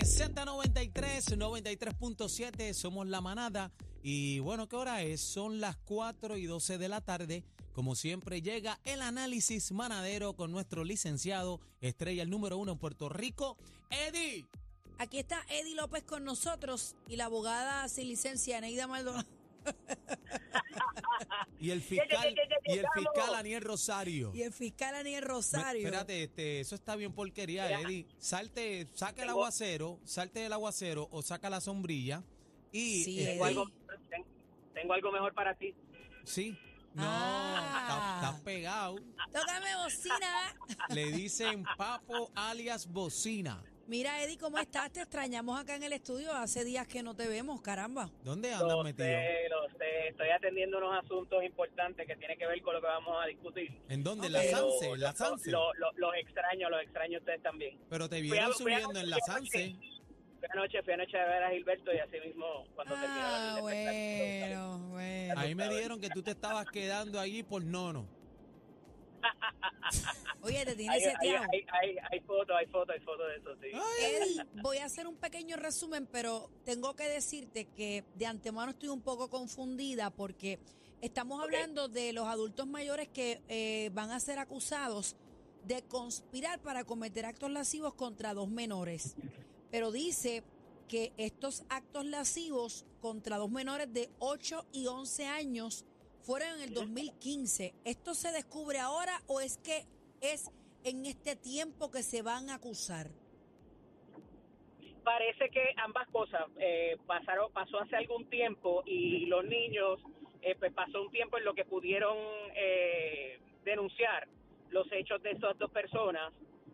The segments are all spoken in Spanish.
Z93, 93.7, somos la manada. Y bueno, ¿qué hora es? Son las 4 y 12 de la tarde. Como siempre, llega el análisis manadero con nuestro licenciado, estrella el número uno en Puerto Rico, Eddie. Aquí está Eddie López con nosotros y la abogada sin licencia, Neida Maldonado. Y el fiscal, y el fiscal Aniel Rosario. Y el fiscal Aniel Me- Rosario. Espérate, este, eso está bien porquería, Eddie. Salte, saca el aguacero, salte del aguacero o saca la sombrilla y Sí, este. Tengo algo, ten- tengo algo mejor para ti. sí. No, Ah. está- está pegado. Tócame bocina. Le dicen Papo alias Bocina. Mira, Eddie, ¿cómo estás? Te extrañamos acá en el estudio. Hace días que no te vemos, caramba. ¿Dónde andas Lo metido? sé, lo sé. Estoy atendiendo unos asuntos importantes que tienen que ver con lo que vamos a discutir. ¿En dónde? ¿En Ok. la Sanse? ¿En la lo- Sanse? lo- lo- los extraño, los extraño ustedes también. Pero te Fui a- vieron fui a- subiendo en la Sanse. Fui anoche, fui anoche a ver a Gilberto y así mismo cuando Ah, terminó el espectáculo, bueno, bueno. Ahí me dijeron que tú te estabas quedando allí por nono. Oye, te Hay, tienes hay, seteado. hay, hay, hay fotos, hay fotos, hay fotos de eso, sí. Eddie, voy a hacer un pequeño resumen, pero tengo que decirte que de antemano estoy un poco confundida porque estamos hablando de los adultos mayores que eh, van a ser acusados de conspirar para cometer actos lascivos contra dos menores. Pero dice que estos actos lascivos contra dos menores de 8 y 11 años fueron en el 2015. ¿Esto se descubre ahora o es que es en este tiempo que se van a acusar? Parece que ambas cosas eh, pasaron, pasó hace algún tiempo y los niños, eh, pues pasó un tiempo en lo que pudieron eh, denunciar los hechos de esas dos personas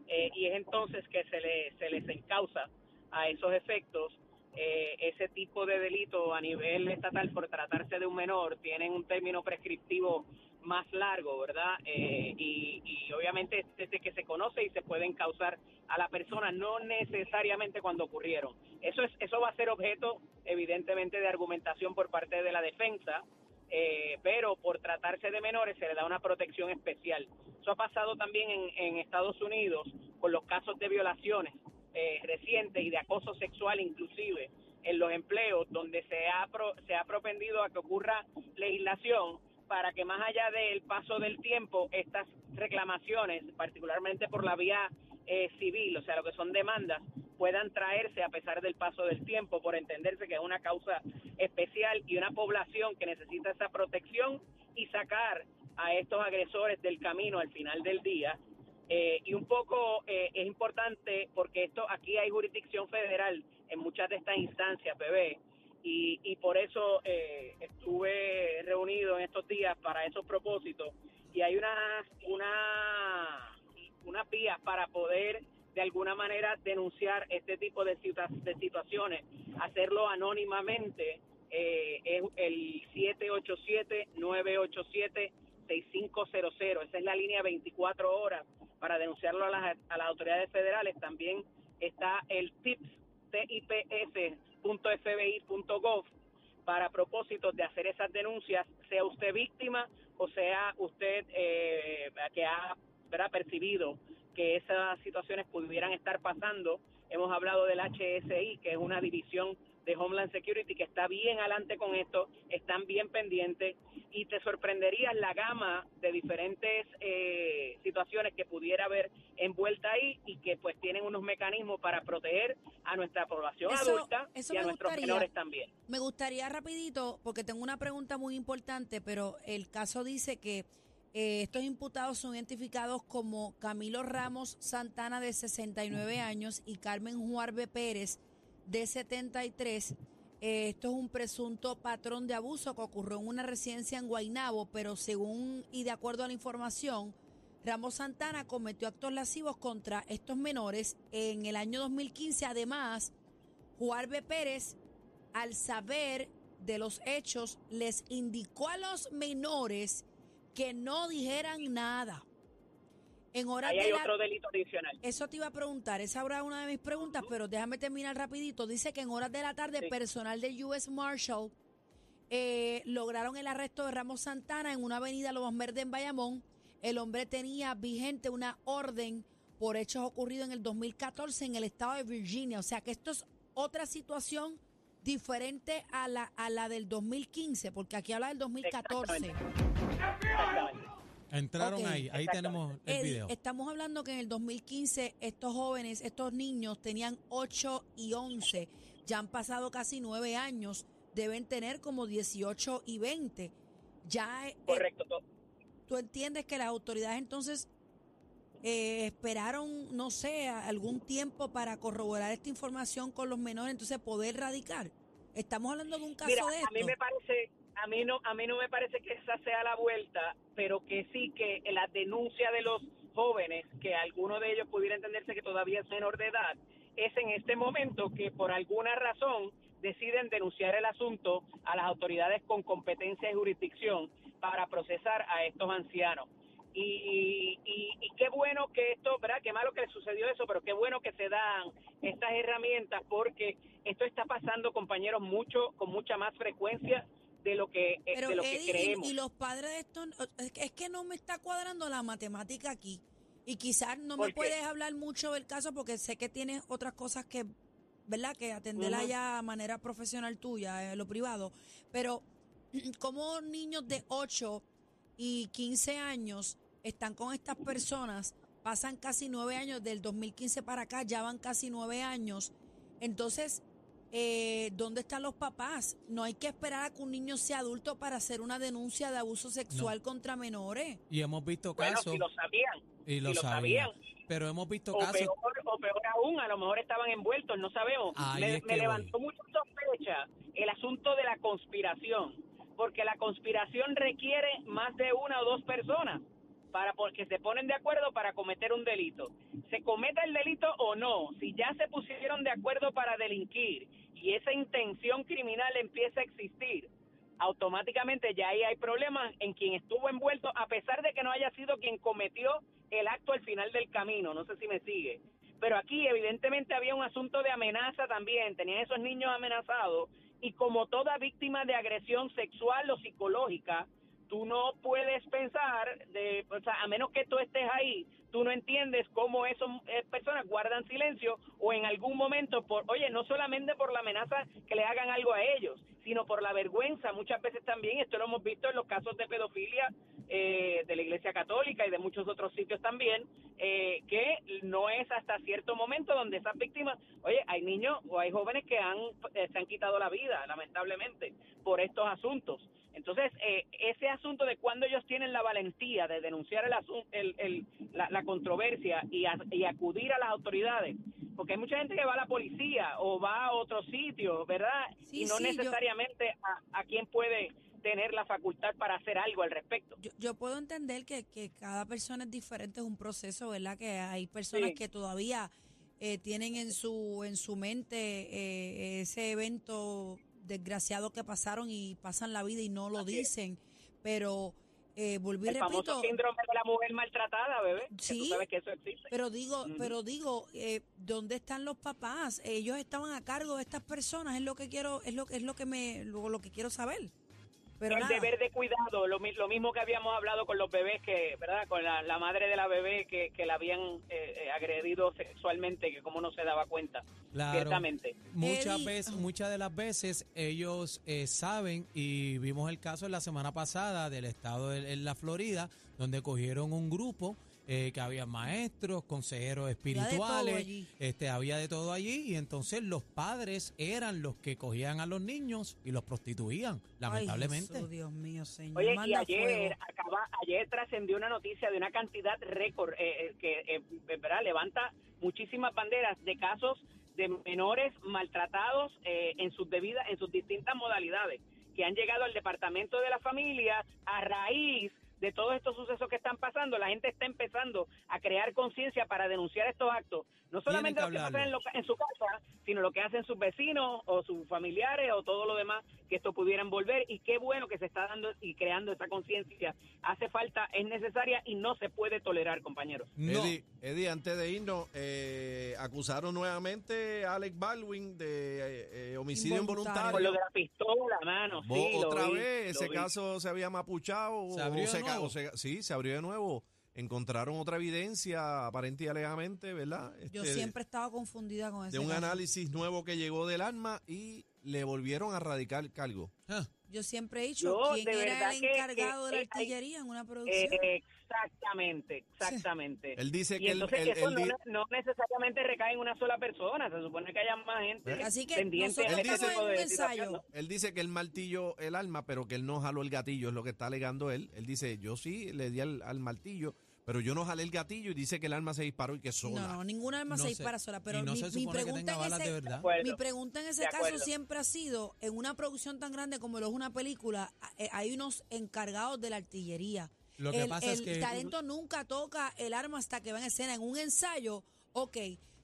eh, y es entonces que se, le, se les encausa a esos efectos eh, ese tipo de delito a nivel estatal por tratarse de un menor tienen un término prescriptivo más largo, ¿verdad? Eh, y, y obviamente desde que se conoce y se pueden causar a la persona, no necesariamente cuando ocurrieron. Eso es, eso va a ser objeto, evidentemente, de argumentación por parte de la defensa, eh, pero por tratarse de menores se le da una protección especial. Eso ha pasado también en, en Estados Unidos con los casos de violaciones eh, recientes y de acoso sexual inclusive en los empleos donde se ha pro- se ha propendido a que ocurra legislación para que más allá del paso del tiempo estas reclamaciones, particularmente por la vía eh, civil, o sea, lo que son demandas, puedan traerse a pesar del paso del tiempo por entenderse que es una causa especial y una población que necesita esa protección y sacar a estos agresores del camino al final del día. Eh, y un poco eh, es importante porque esto aquí hay jurisdicción federal en muchas de estas instancias, bebé, y, y por eso eh, estuve reunido en estos días para esos propósitos. Y hay unas una unas vías para poder de alguna manera denunciar este tipo de, de situaciones, hacerlo anónimamente, eh, es el 787-987-6500, esa es la línea 24 horas para denunciarlo a las, a las autoridades federales, también está el TIPS, tips.fbi.gov para propósitos de hacer esas denuncias, sea usted víctima o sea usted eh, que ha percibido que esas situaciones pudieran estar pasando. Hemos hablado del HSI, que es una división de Homeland Security que está bien adelante con esto, están bien pendientes y te sorprendería la gama de diferentes eh, situaciones que pudiera haber envuelta ahí y que pues tienen unos mecanismos para proteger a nuestra población Eso- adulta eso y a nuestros gustaría. menores también. Me gustaría rapidito, porque tengo una pregunta muy importante, pero el caso dice que eh, estos imputados son identificados como Camilo Ramos Santana de 69 años y Carmen Juarbe Pérez de 73. Eh, esto es un presunto patrón de abuso que ocurrió en una residencia en Guaynabo, pero según y de acuerdo a la información, Ramos Santana cometió actos lascivos contra estos menores en el año 2015. Además, Juarbe Pérez, al saber de los hechos, les indicó a los menores que no dijeran nada. En horas Ahí de hay la- otro delito adicional. eso te iba a preguntar, esa es una de mis preguntas, pero déjame terminar rapidito. Dice que en horas de la tarde Sí. personal del US Marshal eh, lograron el arresto de Ramos Santana en una avenida Lobos Verdes en Bayamón. El hombre tenía vigente una orden por hechos ocurridos en el 2014 en el estado de Virginia. O sea que esto es otra situación diferente a la, a la del 2015, porque aquí habla del 2014. Exactamente. Entraron ahí, ahí tenemos el Eddie, video. estamos hablando que en el 2015 estos jóvenes, estos niños tenían 8 y 11. Ya han pasado casi 9 años. Deben tener como 18 y 20. Ya eh, Correcto. to- tú entiendes que las autoridades entonces eh, esperaron, no sé, algún tiempo para corroborar esta información con los menores, entonces poder radicar. Estamos hablando de un caso Mira, de esto. a mí me parece, a mí no, a mí no me parece que esa sea la vuelta, pero que sí que la denuncia de los jóvenes, que alguno de ellos pudiera entenderse que todavía es menor de edad, es en este momento que por alguna razón deciden denunciar el asunto a las autoridades con competencia y jurisdicción para procesar a estos ancianos. Y, y, y qué bueno que esto, ¿verdad? Qué malo que le sucedió eso, pero qué bueno que se dan estas herramientas porque esto está pasando, compañeros, mucho, con mucha más frecuencia de lo que, eh, Pero de lo que Eddie, y- creemos. y, los padres de estos, es que, es que no me está cuadrando la matemática aquí. Y quizás no ¿Por me qué? puedes hablar mucho del caso porque sé que tienes otras cosas que, ¿verdad? Que atenderla ya a manera profesional tuya, en lo privado. Pero, como niños de 8 y 15 años están con estas personas? Pasan casi nueve años, del 2015 para acá ya van casi nueve años. Entonces, eh, ¿dónde están los papás? No hay que esperar a que un niño sea adulto para hacer una denuncia de abuso sexual contra menores. Y hemos visto bueno, casos, si lo sabían, y lo si lo sabían, sabían. pero hemos visto o casos, peor, o peor aún, a lo mejor estaban envueltos, no sabemos. Ahí me es me que levantó mucha sospecha el asunto de la conspiración, porque la conspiración requiere más de una o dos personas para porque se ponen de acuerdo para cometer un delito. Se cometa el delito o no, si ya se pusieron de acuerdo para delinquir y esa intención criminal empieza a existir, automáticamente ya ahí hay problemas en quien estuvo envuelto, a pesar de que no haya sido quien cometió el acto al final del camino. No sé si me sigue. Pero aquí evidentemente había un asunto de amenaza también, tenían esos niños amenazados y como toda víctima de agresión sexual o psicológica, tú no puedes pensar, de, o sea, a menos que tú estés ahí, tú no entiendes cómo esas eh, personas guardan silencio o en algún momento, por, oye, no solamente por la amenaza que le hagan algo a ellos, sino por la vergüenza, muchas veces también, esto lo hemos visto en los casos de pedofilia eh, de la Iglesia Católica y de muchos otros sitios también, eh, que no es hasta cierto momento donde esas víctimas, oye, hay niños o hay jóvenes que han eh, se han quitado la vida, lamentablemente, por estos asuntos. Entonces, eh, ese asunto de cuando ellos tienen la valentía de denunciar el el, el- la, la controversia y, a- y acudir a las autoridades, porque hay mucha gente que va a la policía o va a otro sitio, ¿verdad? Sí, y no sí, yo- necesariamente a, a quien puede tener la facultad para hacer algo al respecto. Yo, yo puedo entender que, que cada persona es diferente, es un proceso, ¿verdad? Que hay personas Sí. que todavía eh, tienen en su en su mente eh, ese evento desgraciado que pasaron y pasan la vida y no lo Así es. dicen, pero eh, volví El famoso repito, síndrome de la mujer maltratada, bebé. que Sí. tú sabes que eso existe. pero digo, pero digo, eh, ¿dónde están los papás? Ellos estaban a cargo de estas personas, es lo que quiero, es lo es lo que me lo, lo que quiero saber. Pero el nada. deber de cuidado, lo, lo mismo que habíamos hablado con los bebés, que verdad con la, la madre de la bebé que, que la habían eh, eh, agredido sexualmente, que como no se daba cuenta, claro, ciertamente. muchas veces, muchas de las veces ellos eh, saben y vimos el caso en la semana pasada del estado de en la Florida, donde cogieron un grupo eh, que había maestros, consejeros de todo espirituales, allí. este había de todo allí y entonces los padres eran los que cogían a los niños y los prostituían, lamentablemente. Ay, Jesús, Dios mío, Señor. Oye, y ayer, acaba, ayer trascendió una noticia de una cantidad récord eh, eh, que eh, ¿verdad? levanta muchísimas banderas de casos de menores maltratados eh, en sus debidas, en sus distintas modalidades, que han llegado al departamento de la familia a raíz de todos estos sucesos que están pasando, la gente está empezando a crear conciencia para denunciar estos actos. No solamente lo que pasa en, lo- en su casa, sino lo que hacen sus vecinos o sus familiares o todo lo demás que esto pudieran volver. Y qué bueno que se está dando y creando esa conciencia. Hace falta, es necesaria y no se puede tolerar, compañeros. No. Eddie, Eddie, antes de irnos, eh, acusaron nuevamente a Alec Baldwin de eh, eh, homicidio Involuntario. Por lo de la pistola, mano. Sí, otra vi, vez, ese vi. caso se había mapuchado. ¿Se abrió o de se ca- nuevo? o se- sí, se abrió de nuevo. Encontraron otra evidencia, aparente y alegadamente, ¿verdad? Yo Este, siempre estaba confundida con ese De un caso. análisis nuevo que llegó del arma y le volvieron a radicar cargo. Ah, Yo siempre he dicho Yo, quién era el encargado que- de la hay- artillería en una producción. Eh, exactamente, exactamente. Él dice y que él- entonces él- eso él no, necesariamente recae en una sola persona, se supone que haya más gente Así que pendiente nosotros de este estamos tipo en un de ensayo. Él dice que él martillo el arma, pero que él no jaló el gatillo, es lo que está alegando él. Él dice, yo sí le di al, al martillo, pero yo no jalé el gatillo y dice que el arma se disparó y que sola. No, no, ninguna arma No se sé. dispara sola. Pero no mi, pregunta en ese, mi pregunta en ese De caso siempre ha sido, en una producción tan grande como lo es una película, eh, hay unos encargados de la artillería. Lo que el, pasa es el que- talento nunca toca el arma hasta que va en escena. En un ensayo, ok,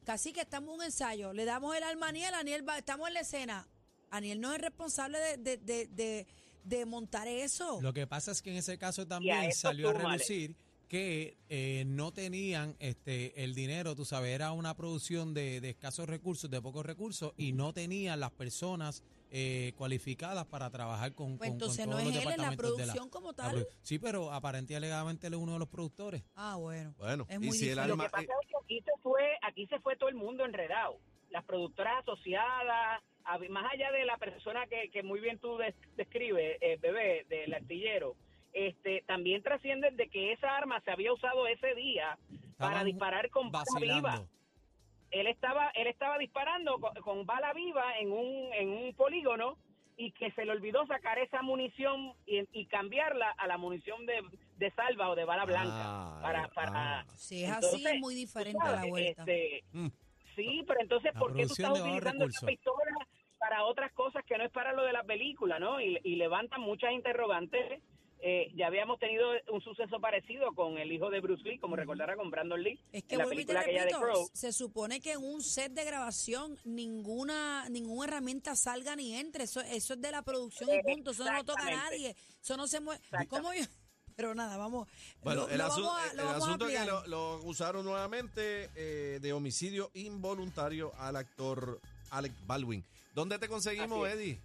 casi que estamos en un ensayo, le damos el arma a Aniel, Aniel va, estamos en la escena. Aniel no es responsable de, de, de, de- de montar eso. Lo que pasa es que en ese caso también salió a relucir que eh, no tenían este el dinero, tú sabes, era una producción de, de escasos recursos, de pocos recursos, y no tenían las personas eh, cualificadas para trabajar con, Pues con- con entonces todos no los es él, la departamentos de producción como la tal. Sí, pero aparentemente alegadamente él es uno de los productores. Ah, bueno. Bueno, Es y si el difícil. Lo que pasa es que aquí se fue, aquí se fue todo el mundo enredado. Las productoras asociadas, más allá de la persona que, que muy bien tú des- describes, eh, bebé, del artillero, este, también trascienden de que esa arma se había usado ese día para disparar con bala viva. Él estaba, él estaba disparando con, con bala viva en un, en un polígono y que se le olvidó sacar esa munición y, y cambiarla a la munición de, de salva o de bala blanca. Ah, para, para, ah. Si es así, es muy diferente a la vuelta. este, Mm. Sí, pero entonces, La ¿por qué tú estás utilizando esa pistola para otras cosas que no es para lo de la película, ¿no? Y, y levantan muchas interrogantes. Eh, ya habíamos tenido un suceso parecido con el hijo de Bruce Lee, como recordará con Brandon Lee, Es que en la vuelvo y te película aquella de repito, Crow. se supone que en un set de grabación ninguna ninguna herramienta salga ni entre. Eso, eso es de la producción y punto. Eso no lo toca a nadie. Eso no se mueve. ¿Cómo yo? Pero nada, vamos. Bueno, lo, el, lo asu- vamos a, el lo vamos a asunto es que lo, lo acusaron nuevamente eh, de homicidio involuntario al actor Alec Baldwin. ¿Dónde te conseguimos. Eddie?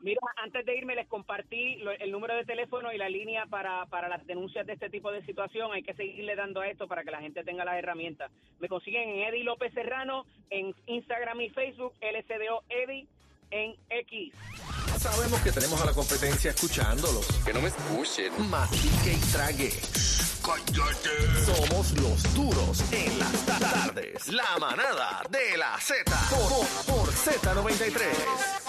Mira, antes de irme les compartí lo- el número de teléfono y la línea para, para las denuncias de este tipo de situación. Hay que seguirle dando a esto para que la gente tenga las herramientas. Me consiguen en Eddie López Serrano, en Instagram y Facebook, LCDO Eddie, en X. Sabemos que tenemos a la competencia escuchándolos. Que no me escuchen. Mastique y trague. ¡Cállate! Somos los duros en las tardes. La manada de la Z. Por, por Z93.